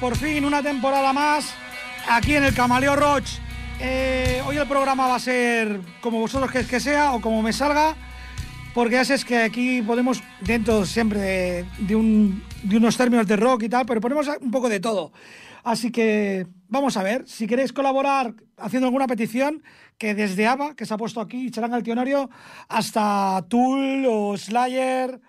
Por fin una temporada más aquí en el Camaleo Roach. Eh, hoy el programa va a ser como vosotros queréis que sea o como me salga, porque ya sabes que aquí podemos, dentro siempre de, unos términos de rock y tal, pero ponemos un poco de todo. Así que vamos a ver, si queréis colaborar haciendo alguna petición, que desde ABBA, que se ha puesto aquí, Charanga al Tionario, hasta Tool o Slayer,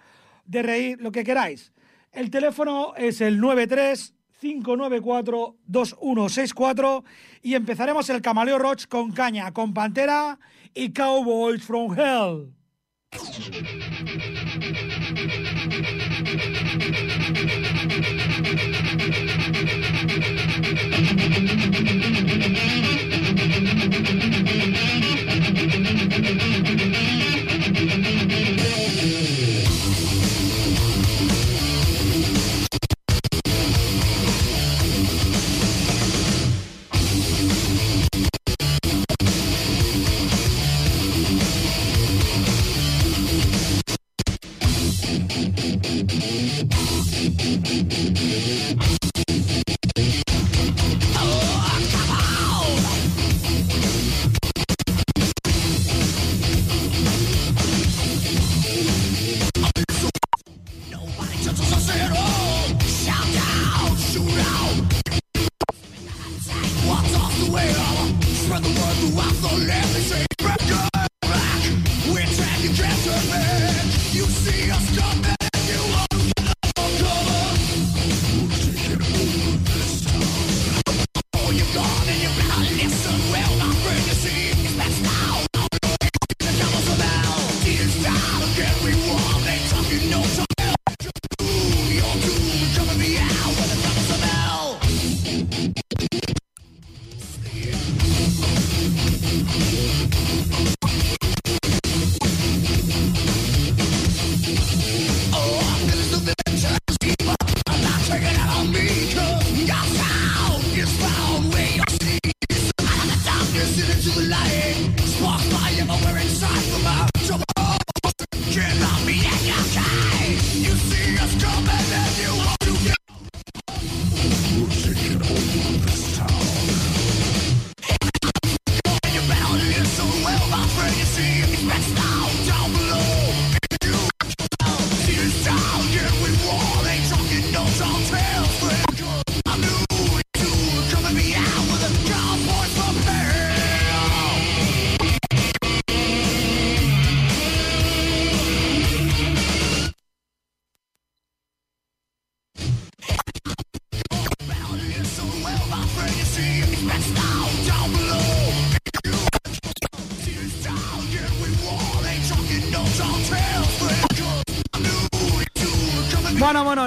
de reír, lo que queráis. El teléfono es el 93 594 2164 y empezaremos el Camaleo Roach con caña, con Pantera y Cowboys from Hell.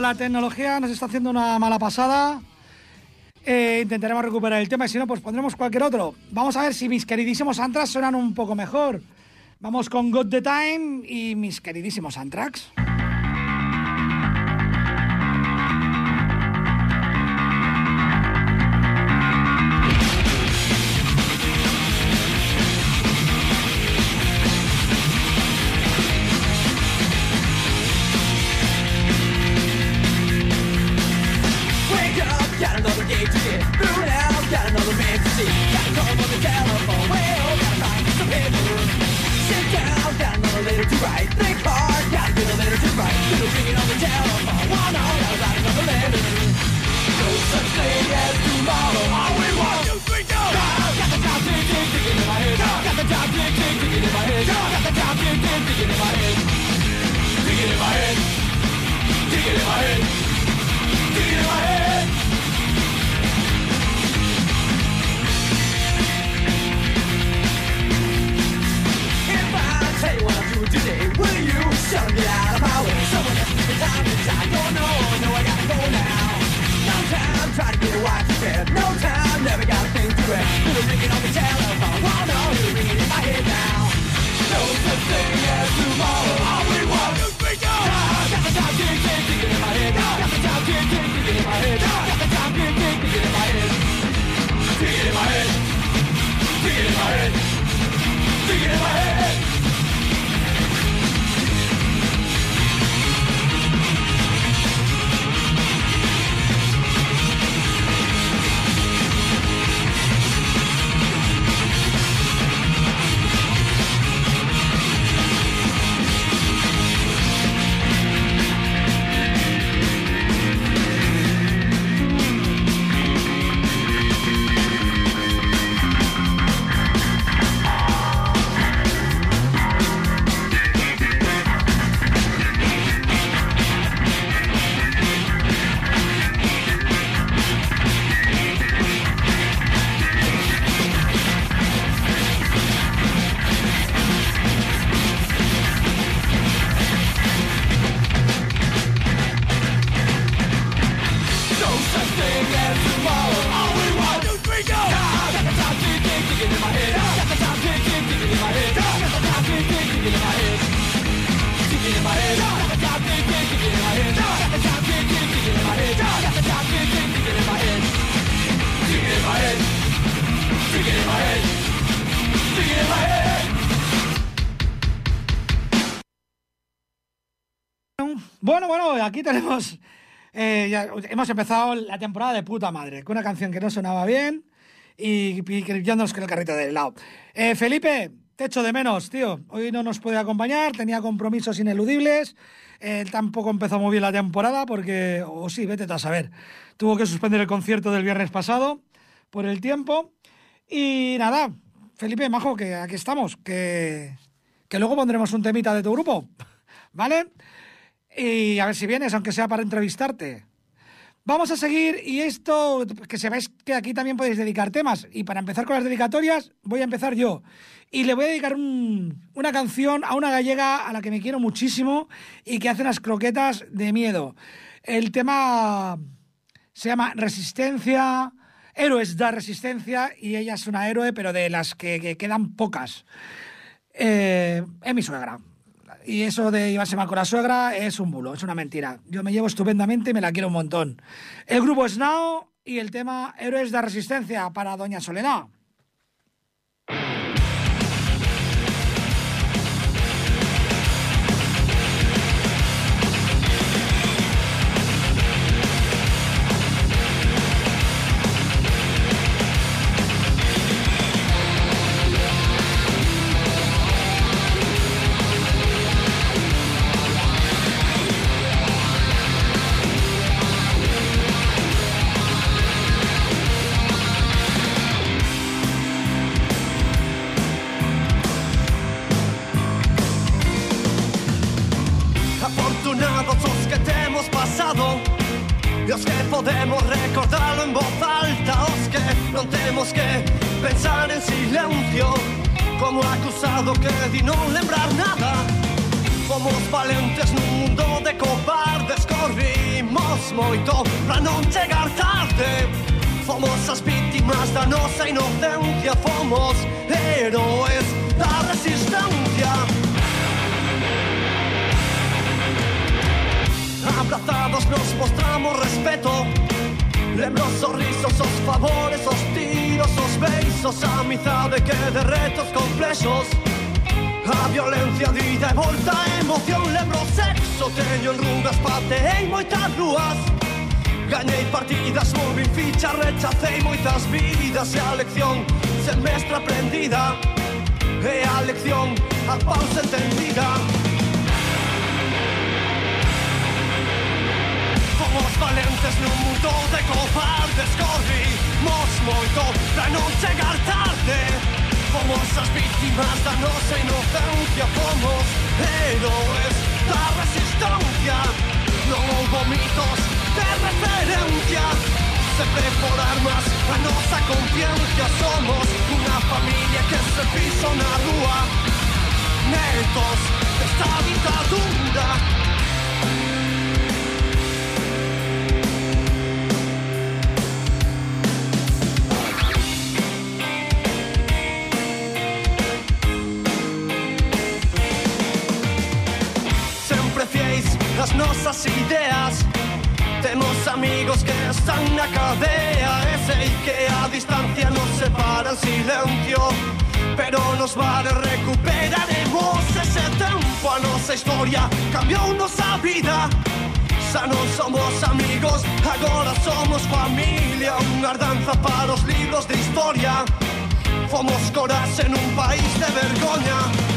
La tecnología nos está haciendo una mala pasada. Eh, intentaremos recuperar el tema y si no, pues pondremos cualquier otro. Vamos a ver si mis queridísimos Antrax suenan un poco mejor. Vamos con Got the Time y mis queridísimos Antrax. Tenemos. eh, ya hemos empezado la temporada de puta madre, con una canción que no sonaba bien y pillándonos con el carrito del lado. Eh, Felipe, te echo de menos, tío. Hoy no nos puede acompañar, tenía compromisos ineludibles. Tampoco empezó muy bien la temporada porque, o sí, vete a saber. Tuvo que suspender el concierto del viernes pasado por el tiempo. Y nada, Felipe, majo, que aquí estamos, que, que luego pondremos un temita de tu grupo, ¿vale? Y a ver si vienes, aunque sea para entrevistarte. Vamos a seguir y esto, que sepáis que aquí también podéis dedicar temas. Y para empezar con las dedicatorias, voy a empezar yo. Y le voy a dedicar un- una canción a una gallega a la que me quiero muchísimo y que hace unas croquetas de miedo. El tema se llama Resistencia, Héroes da Resistencia y ella es una héroe, pero de las que, que quedan pocas. Eh, es mi suegra. Y eso de llevarse mal con la suegra es un bulo, es una mentira. Yo me llevo estupendamente y me la quiero un montón. El grupo es Now y el tema Héroes de Resistencia para Doña Soledad. Pasado. Os que podemos recordarlo en voz alta Os que non temos que pensar en silencio Como acusado que di non lembrar nada. Fomos valentes nun mundo de cobardes Corrimos moito pra non chegar tarde. Fomos as víctimas da nosa inocencia Fomos héroes da resistencia Abrazados nos mostramos respeto. Lembros, sorrisos, os favores, os tiros, os besos, a amizade que de retos complexos. A violencia dida e volta, a emoción, lembro sexo, teño en enrugas, pateei moitas rúas. Gañei partidas, movi ficha, rechacei moitas vidas e a lección semestre aprendida. E a lección a pausa entendida. Valentes nun mundo de cobardes Corrimos moito pra non chegar tarde Fomos as víctimas da nosa inocencia Fomos héroes da resistencia Non houbo mitos de referencia Sempre por armas a nosa conciencia Somos. Unha familia que se piso na rúa. Netos desta ditadura ideas. Temos amigos que están na cadea E sei que a distancia nos separa en silencio. Pero nos vale recuperaremos ese tempo A nosa historia. Cambiou nosa vida. Xa non somos amigos, agora somos familia. Unha ardanza para os libros de historia. Fomos coraxe nun país de vergoña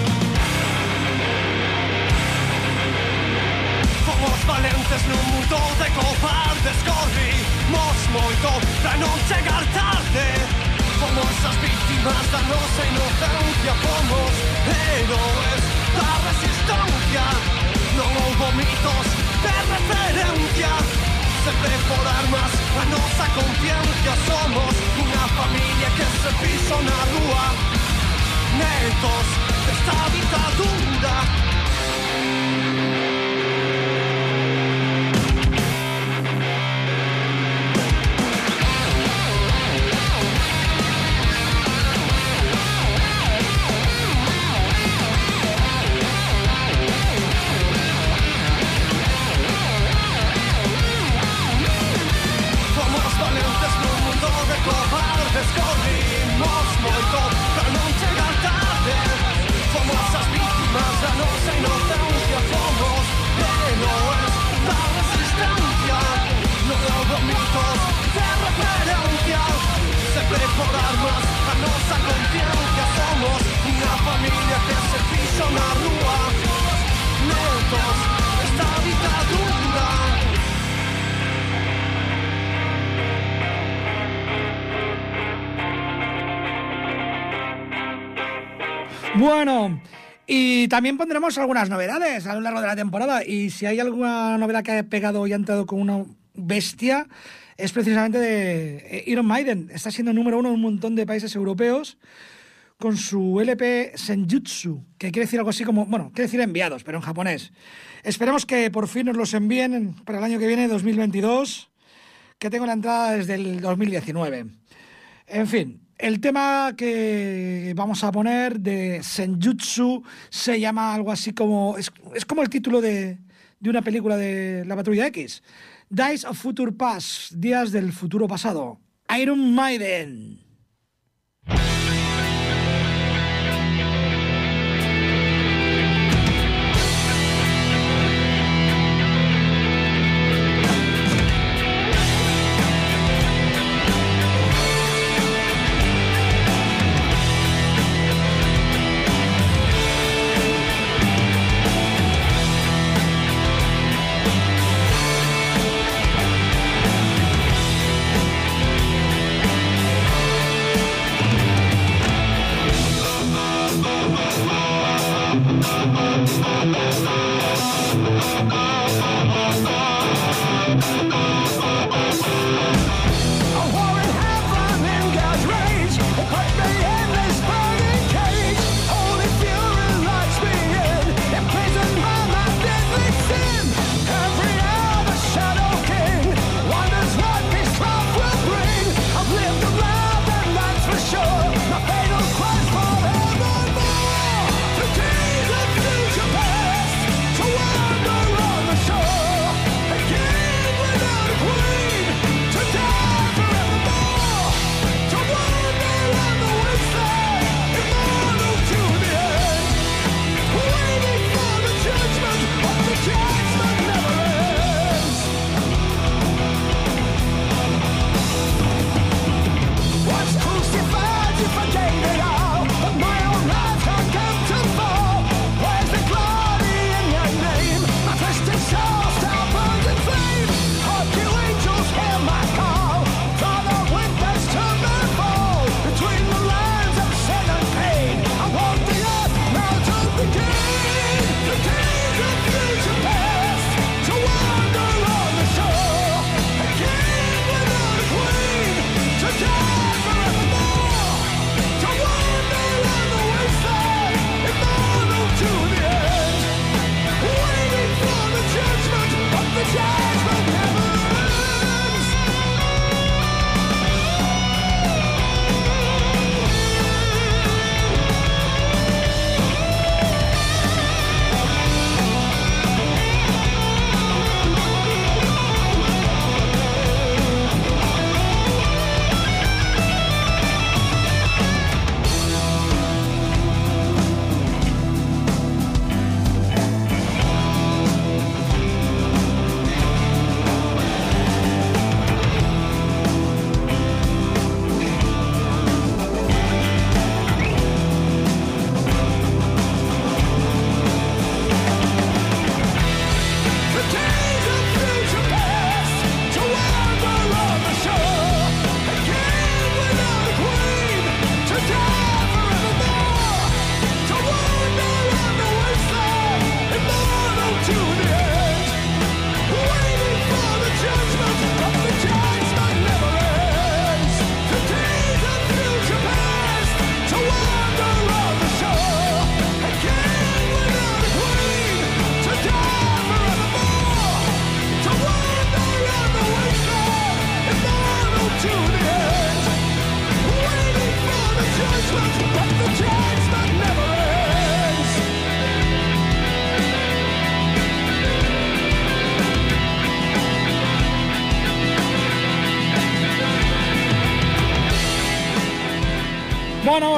Valentes nun mundo de cobardes Corrimos moito pra non chegar tarde Fomos as víctimas da nosa inocencia Fomos héroes da resistencia Non houbo mitos de referencia Sempre por armas a nosa conciencia Somos unha familia que se piso na rúa Netos desta ditadura Moito pra non chegar tarde Fomos as víctimas da nosa inocencia Fomos Bueno, y también pondremos algunas novedades a lo largo de la temporada. Y si hay alguna novedad que ha pegado y ha entrado con una bestia, es precisamente de eh, Iron Maiden. Está siendo número uno en un montón de países europeos con su LP Senjutsu, que quiere decir algo así como, bueno, quiere decir enviados, pero en japonés. Esperemos que por fin nos los envíen para el año que viene, 2022, que tengo la entrada desde el 2019. En fin, el tema que vamos a poner de Senjutsu se llama algo así como, es, como el título de, de una película de la Patrulla X. Days of Future Past, Días del Futuro Pasado. Iron Maiden. Bueno, os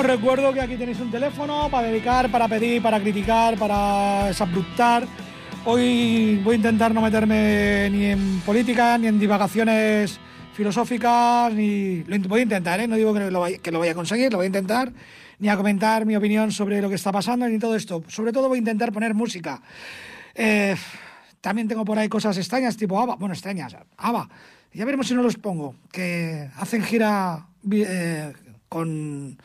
recuerdo que aquí tenéis un teléfono para dedicar, para pedir, para criticar, para desabruptar. Hoy voy a intentar no meterme ni en política, ni en divagaciones filosóficas, ni lo voy a intentar, ¿eh? no digo que lo, vaya, que lo vaya a conseguir, lo voy a intentar, ni a comentar mi opinión sobre lo que está pasando, ni todo esto. Sobre todo voy a intentar poner música. Eh, también tengo por ahí cosas extrañas, tipo ABBA, bueno, extrañas, ABBA. Ya veremos si no los pongo, que hacen gira eh, con,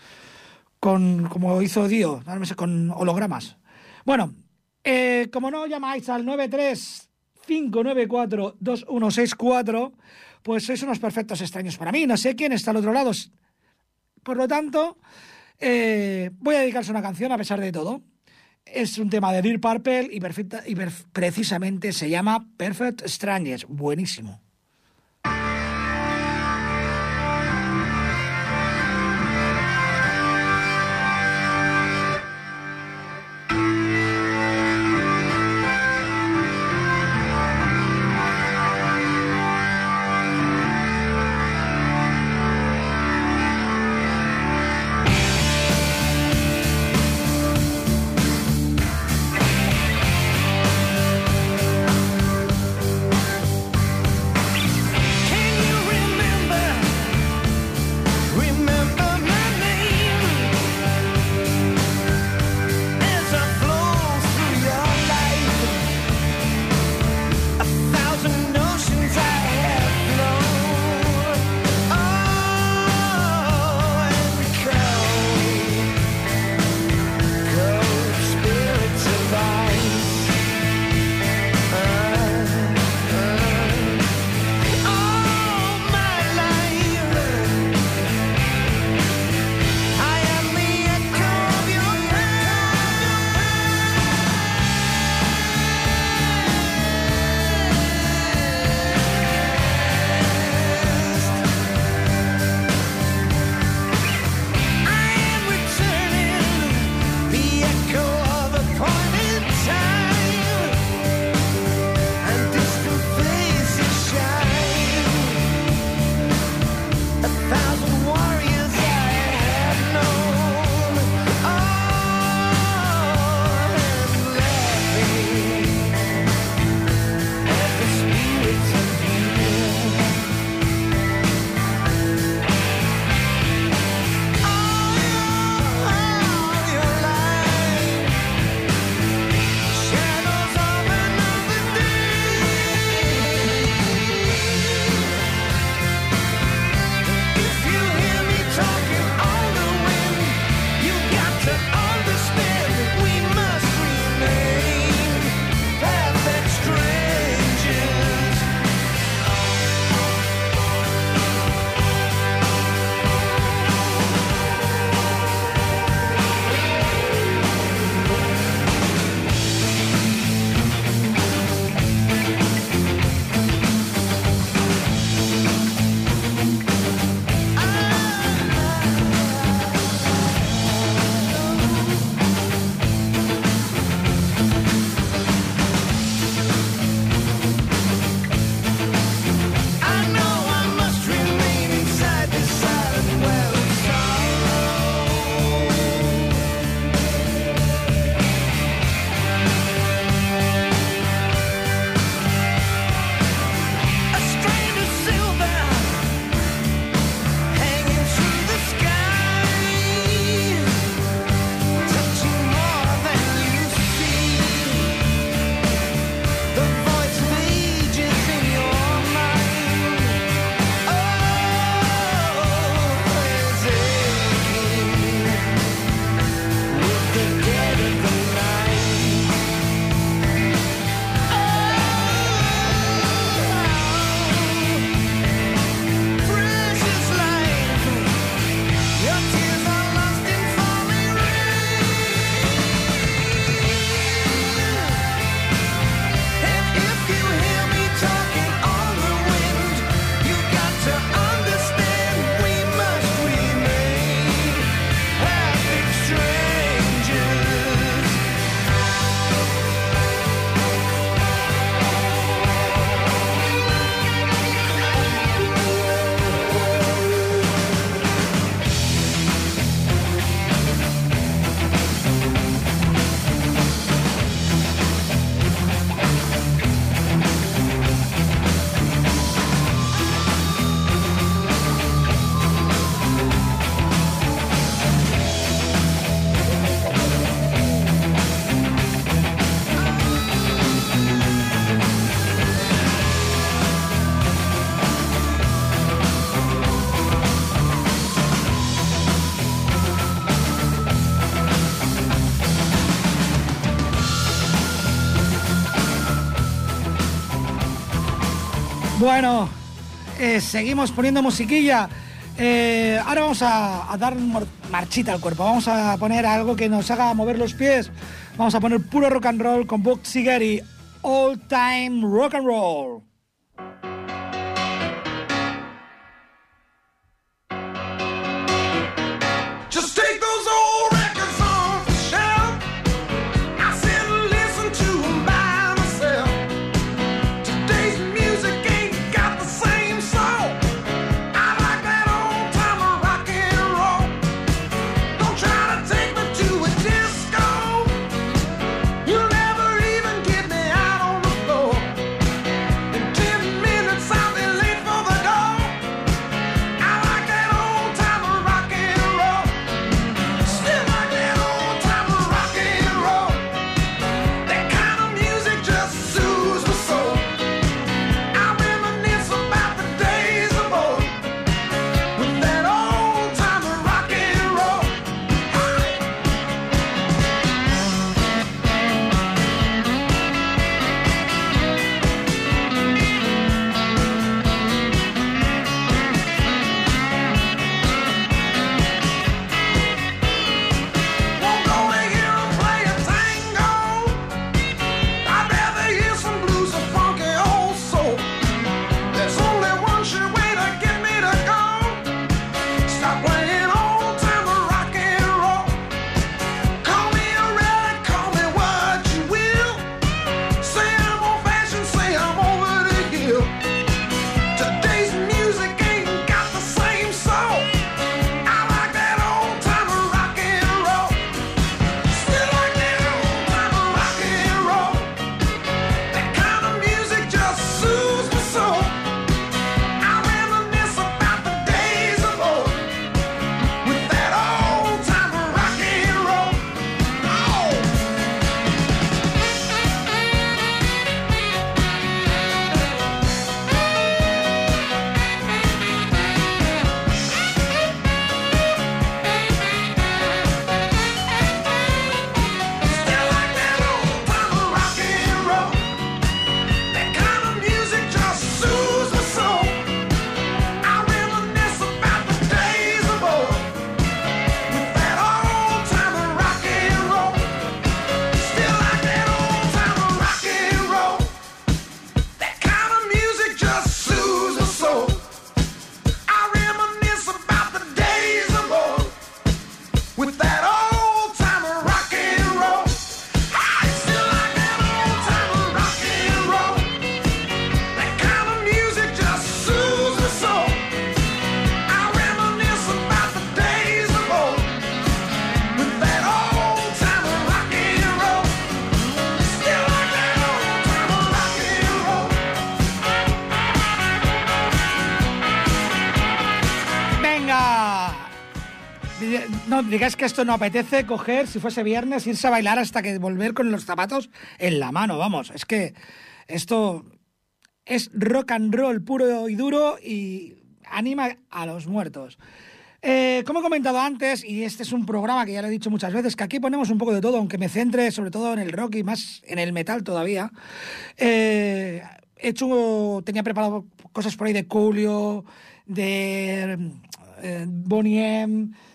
con como hizo Dio, con hologramas. Bueno, eh, como no llamáis al 935942164, pues sois unos perfectos extraños para mí. No sé quién está al otro lado. Por lo tanto, eh, voy a dedicarse una canción a pesar de todo. Es un tema de Dear Purple y, y precisamente se llama Perfect Strangers. Buenísimo. Bueno, eh, seguimos poniendo musiquilla. Eh, ahora vamos a, dar marchita al cuerpo. Vamos a poner algo que nos haga mover los pies. Vamos a poner puro rock and roll con Bob Seger y All Time Rock and Roll. Digáis que esto no apetece coger, si fuese viernes, irse a bailar hasta que volver con los zapatos en la mano, vamos. Es que esto es rock and roll puro y duro y anima a los muertos. Eh, como he comentado antes, y este es un programa que ya lo he dicho muchas veces, que aquí ponemos un poco de todo, aunque me centre sobre todo en el rock y más en el metal todavía. Eh, he hecho, tenía preparado cosas por ahí de Coolio, de eh,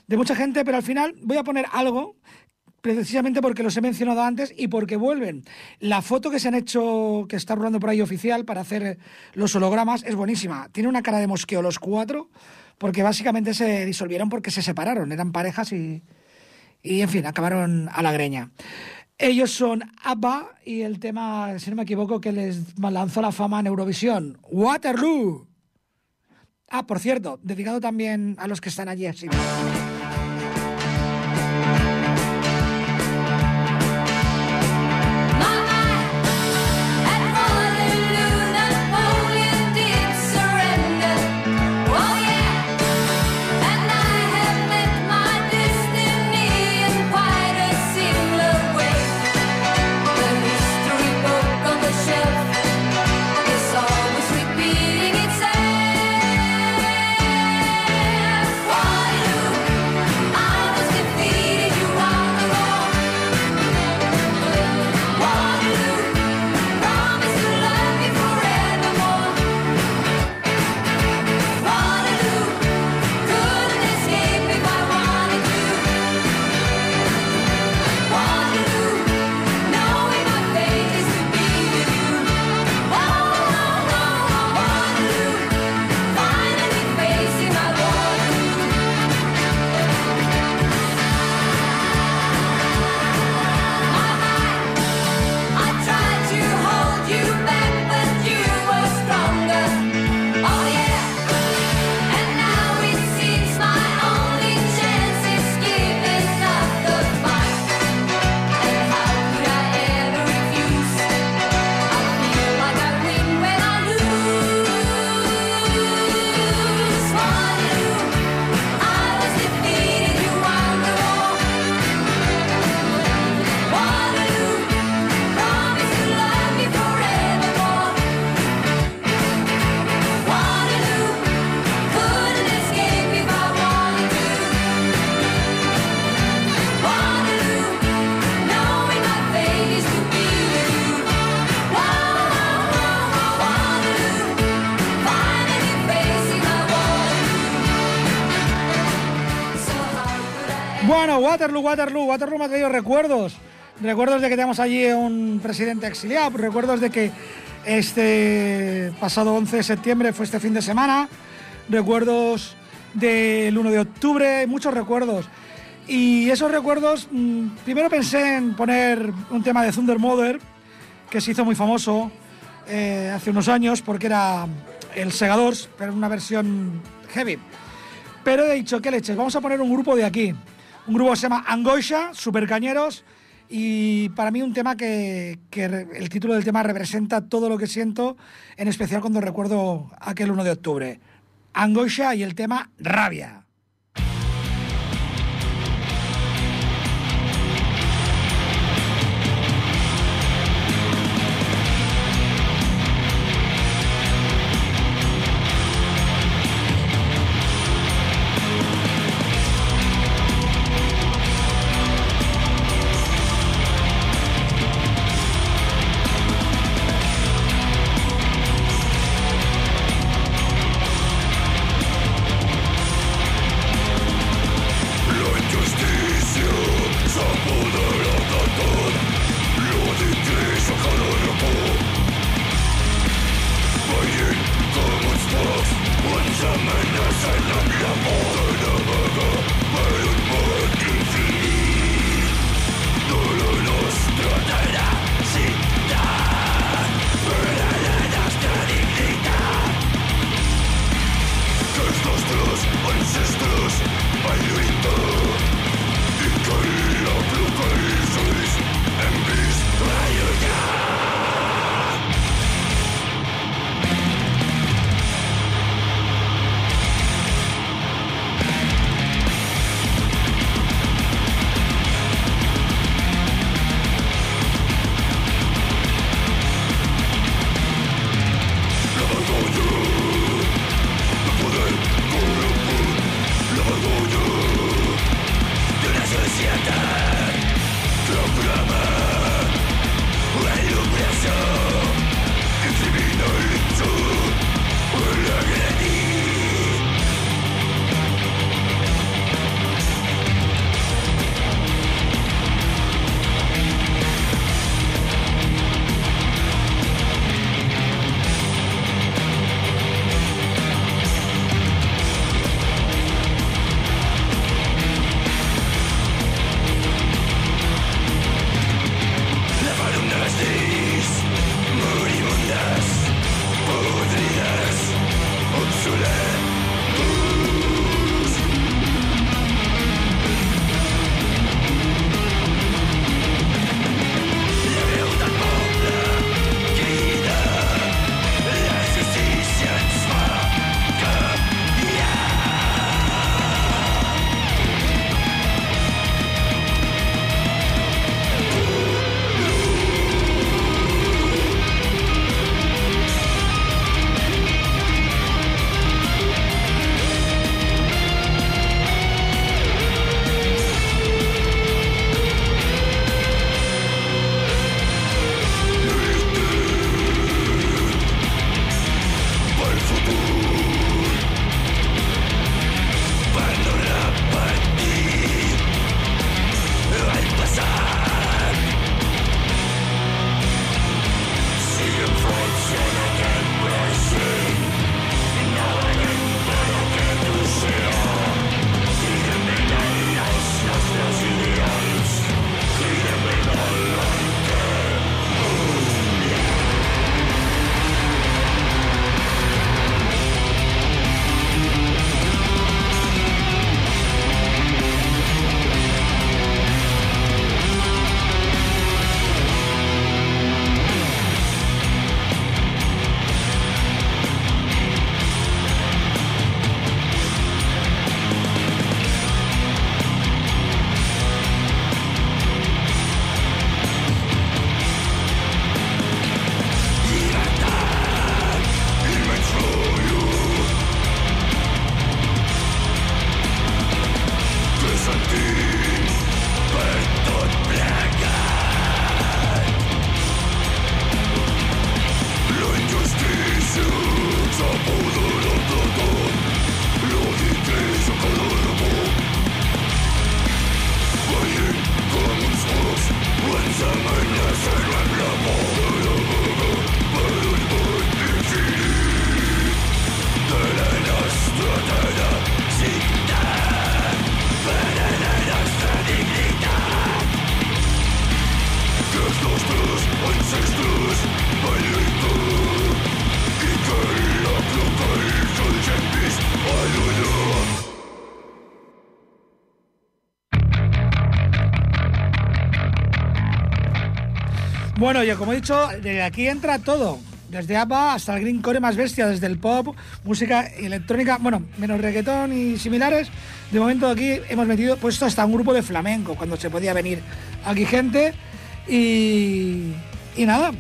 de mucha gente, pero al final voy a poner algo precisamente porque los he mencionado antes y porque vuelven. La foto que se han hecho, que está rolando por ahí oficial para hacer los hologramas, es buenísima. Tiene una cara de mosqueo los cuatro, porque básicamente se disolvieron porque se separaron, eran parejas y, y en fin, acabaron a la greña. Ellos son ABBA y el tema, si no me equivoco, que les lanzó la fama en Eurovisión, Waterloo. Ah, por cierto, dedicado también a los que están allí. Waterloo, Waterloo, Waterloo me ha traído recuerdos. Recuerdos de que tenemos allí un presidente exiliado, recuerdos de que este pasado 11 de septiembre fue este fin de semana, recuerdos del 1 de octubre, muchos recuerdos. Y esos recuerdos, mm, primero pensé en poner un tema de Thunder Mother, que se hizo muy famoso eh, hace unos años porque era el Segadors, pero en una versión heavy. Pero he dicho, ¿qué leches? Vamos a poner un grupo de aquí. Un grupo que se llama Angoisha, super cañeros. Y para mí un tema que, que el título del tema representa todo lo que siento, en especial cuando recuerdo aquel 1 de octubre. Angoisha y el tema. Rabia Bueno, yo como he dicho, de aquí entra todo. Desde ABBA hasta el greencore más bestia, desde el pop, música electrónica, bueno, menos reggaetón y similares. De momento aquí hemos metido puesto hasta un grupo de flamenco, cuando se podía venir aquí gente. Y, y nada,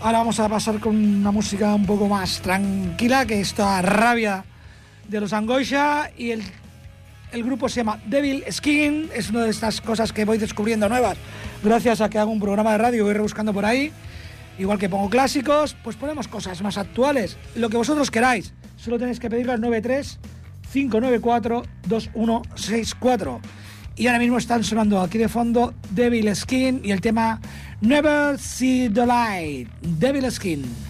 ahora vamos a pasar con una música un poco más tranquila, que esta rabia de los Angoisha y el el grupo se llama Devil Skin, es una de estas cosas que voy descubriendo nuevas gracias a que hago un programa de radio voy rebuscando por ahí. Igual que pongo clásicos, pues ponemos cosas más actuales, lo que vosotros queráis. Solo tenéis que pedirlo al 93 594 2164. Y ahora mismo están sonando aquí de fondo Devil Skin y el tema Never See the Light. Devil Skin.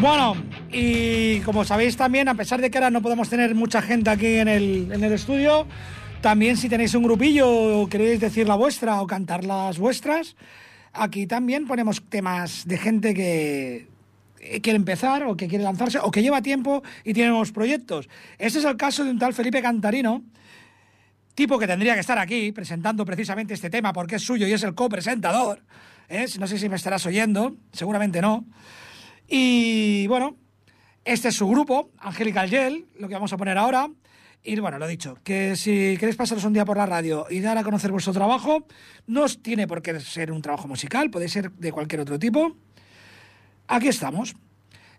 Bueno, y como sabéis también, a pesar de que ahora no podemos tener mucha gente aquí en el, en el estudio, también si tenéis un grupillo o queréis decir la vuestra o cantar las vuestras, aquí también ponemos temas de gente que quiere empezar o que quiere lanzarse o que lleva tiempo y tiene nuevos proyectos. Este es el caso de un tal Felipe Cantarino, tipo que tendría que estar aquí presentando precisamente este tema porque es suyo y es el copresentador. ¿eh? No sé si me estarás oyendo, seguramente no. Y bueno, este es su grupo, Angelical Gel, lo que vamos a poner ahora. Y bueno, lo dicho, que si queréis pasaros un día por la radio y dar a conocer vuestro trabajo, no tiene por qué ser un trabajo musical, puede ser de cualquier otro tipo. aquí estamos.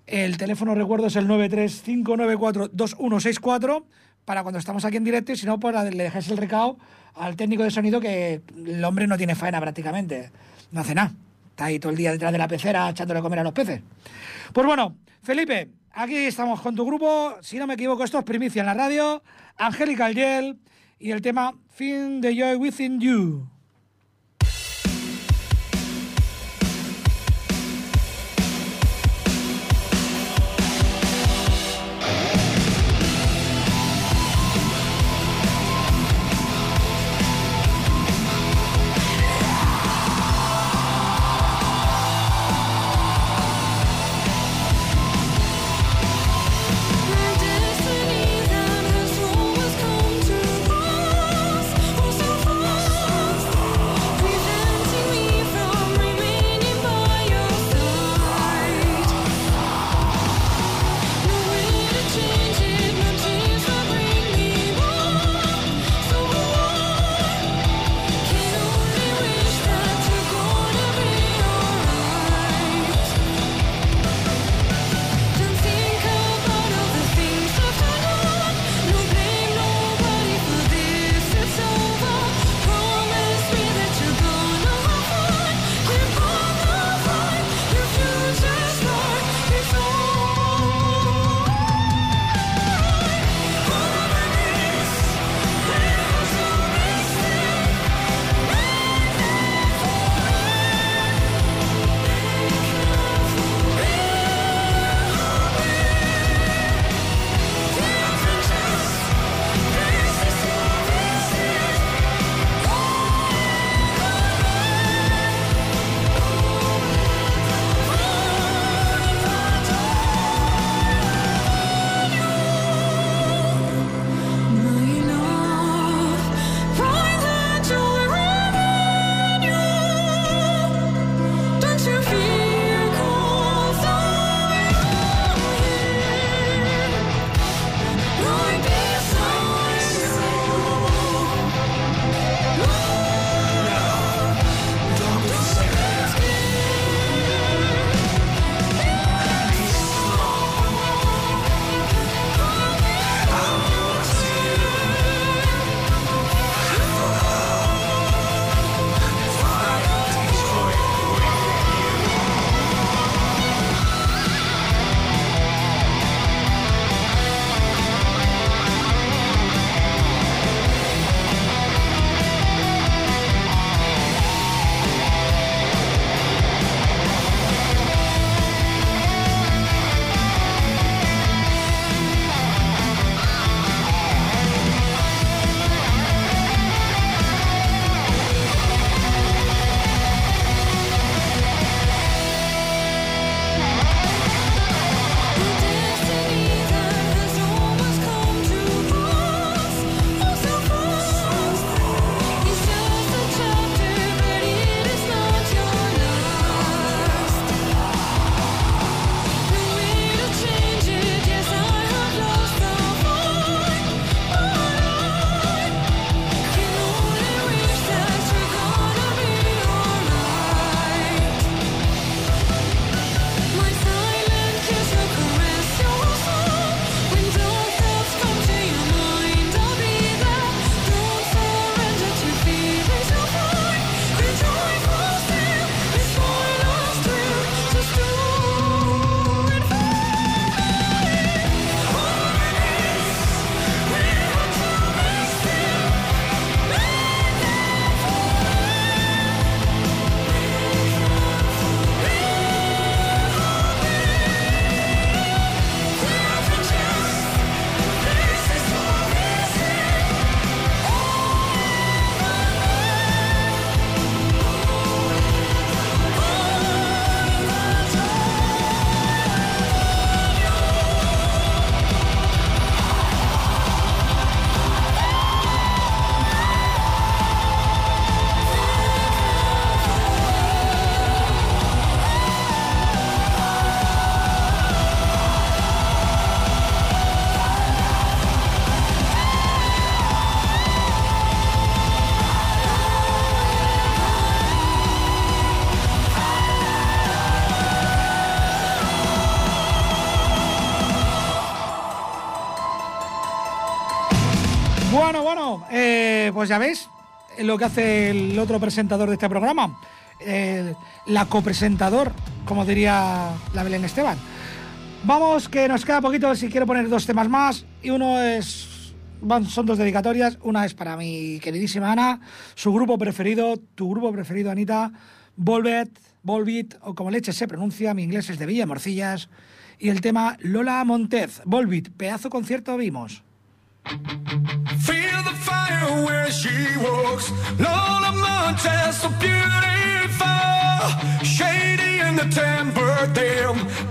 El teléfono, recuerdo, es el 935942164 para cuando estamos aquí en directo y si no, pues le dejáis el recado al técnico de sonido que el hombre no tiene faena prácticamente. No hace nada. Ahí todo el día detrás de la pecera echándole a comer a los peces. Pues bueno, Felipe, aquí estamos con tu grupo. Si no me equivoco, esto es primicia en la radio. Angelical Yell y el tema Find the Joy Within You. Pues ya ves lo que hace el otro presentador de este programa, eh, la copresentador, como diría la Belén Esteban. Vamos, que nos queda poquito, si quiero poner dos temas más, y uno es, son dos dedicatorias, una es para mi queridísima Ana, su grupo preferido, tu grupo preferido, Anita, Volvet, Volbit, o como leche se pronuncia, mi inglés es de Villa Morcillas, y el tema Lola Montez, Volbit, pedazo concierto vimos. looks, Lola Montez, so beautiful, shady in the temper, damn.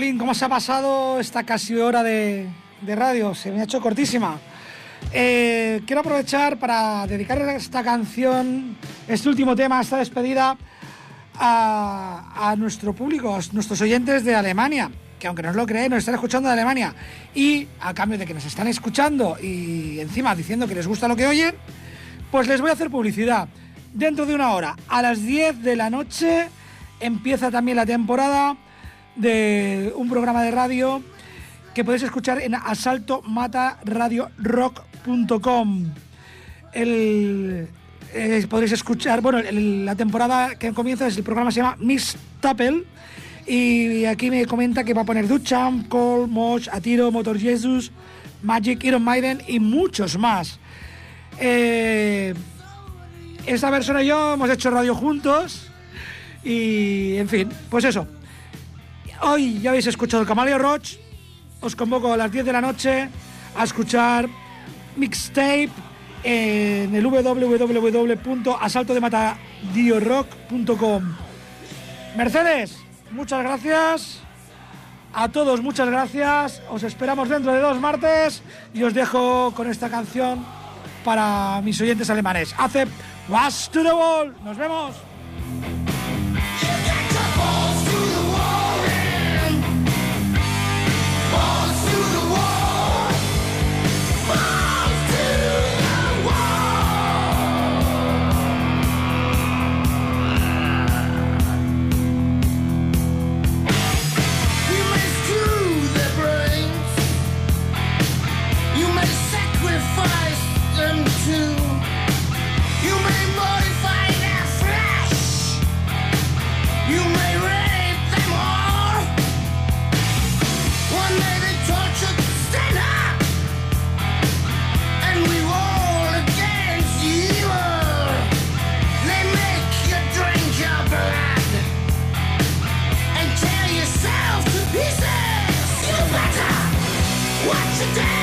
Jolín, ¿cómo se ha pasado esta casi hora de, radio? Se me ha hecho cortísima. Eh, quiero aprovechar para dedicar esta canción, este último tema, esta despedida, a, a, nuestro público, a nuestros oyentes de Alemania, que aunque no os lo creéis, nos están escuchando de Alemania. Y a cambio de que nos están escuchando y encima diciendo que les gusta lo que oyen, pues les voy a hacer publicidad. Dentro de una hora, a las 10 de la noche, empieza también la temporada de un programa de radio que podéis escuchar en asaltomataradiorock.com. El, eh, podréis escuchar, bueno, la temporada que comienza es el programa se llama Miss Tappel y aquí me comenta que va a poner Duchamp, Cole, Mosh, Atiro, Motor Jesus, Magic, Iron Maiden y muchos más. Eh, esta persona y yo hemos hecho radio juntos y, en fin, pues eso. Hoy ya habéis escuchado el Camaleo Roach. Os convoco a las 10 de la noche a escuchar Mixtape en el www.asaltodematadiorock.com. Mercedes, muchas gracias. A todos, muchas gracias. Os esperamos dentro de dos martes y os dejo con esta canción para mis oyentes alemanes. Hace Was to the Wall. Nos vemos. And